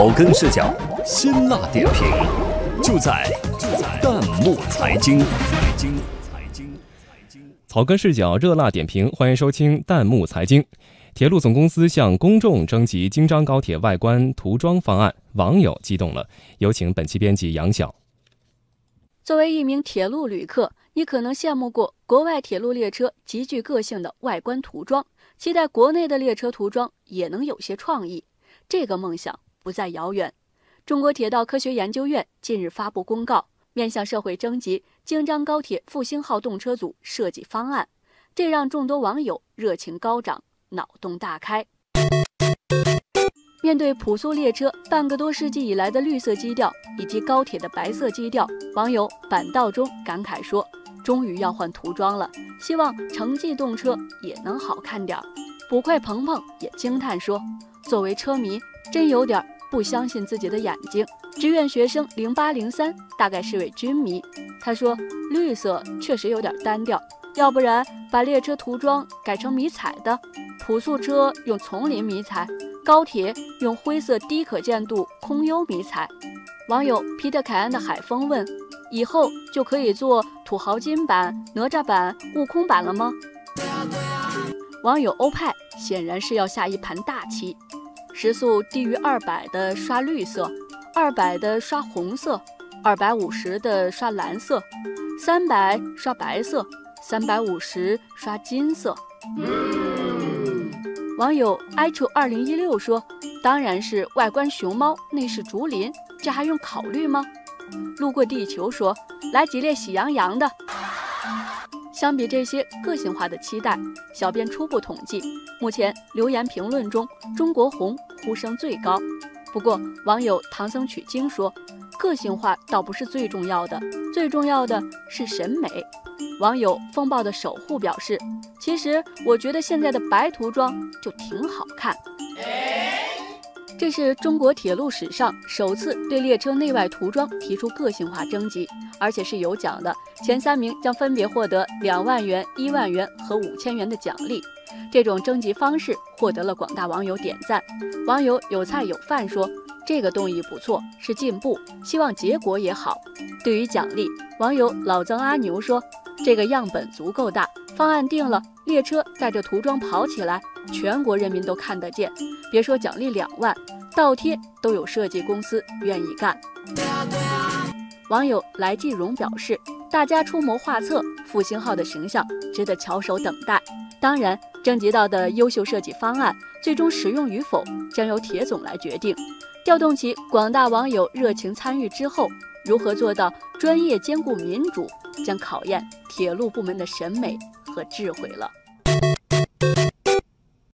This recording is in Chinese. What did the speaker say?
草根视角，辛辣点评，就在就在弹幕财经。财经财经财经。草根视角，热辣点评，欢迎收听弹幕财经。铁路总公司向公众征集京张高铁外观涂装方案，网友激动了。有请本期编辑杨晓。作为一名铁路旅客，你可能羡慕过国外铁路列车极具个性的外观涂装，期待国内的列车涂装也能有些创意。这个梦想不再遥远。中国铁道科学研究院近日发布公告，面向社会征集京张高铁复兴号动车组设计方案，这让众多网友热情高涨，脑洞大开。面对普速列车半个多世纪以来的绿色基调，以及高铁的白色基调，网友板道中感慨说：“终于要换涂装了，希望城际动车也能好看点儿。”捕快鹏鹏也惊叹说。作为车迷，真有点不相信自己的眼睛。志愿学生零八零三大概是位军迷，他说：“绿色确实有点单调，要不然把列车涂装改成迷彩的，朴素车用丛林迷彩，高铁用灰色低可见度空优迷彩。”网友皮特凯恩的海风问：“以后就可以做土豪金版、哪吒版、悟空版了吗？”网友欧派显然是要下一盘大棋。时速低于二百的刷绿色，二百的刷红色，二百五十的刷蓝色，三百刷白色，三百五十刷金色。网友 i 处二零一六说：“当然是外观熊猫，内饰竹林，这还用考虑吗？”路过地球说：“来几列喜羊羊的。”相比这些个性化的期待，小编初步统计，目前留言评论中，中国红呼声最高。不过，网友唐僧取经说，个性化倒不是最重要的，最重要的是审美。网友风暴的守护表示，其实我觉得现在的白涂装就挺好看。这是中国铁路史上首次对列车内外涂装提出个性化征集，而且是有奖的。前三名将分别获得两万元、一万元和五千元的奖励。这种征集方式获得了广大网友点赞。网友有菜有饭说：“这个动议不错，是进步，希望结果也好。”对于奖励，网友老曾阿牛说：“这个样本足够大，方案定了，列车带着涂装跑起来。”全国人民都看得见，别说奖励两万，倒贴都有设计公司愿意干。网友来继荣表示，大家出谋划策，复兴号的形象值得翘首等待。当然，征集到的优秀设计方案最终使用与否，将由铁总来决定。调动起广大网友热情参与之后，如何做到专业兼顾民主，将考验铁路部门的审美和智慧了。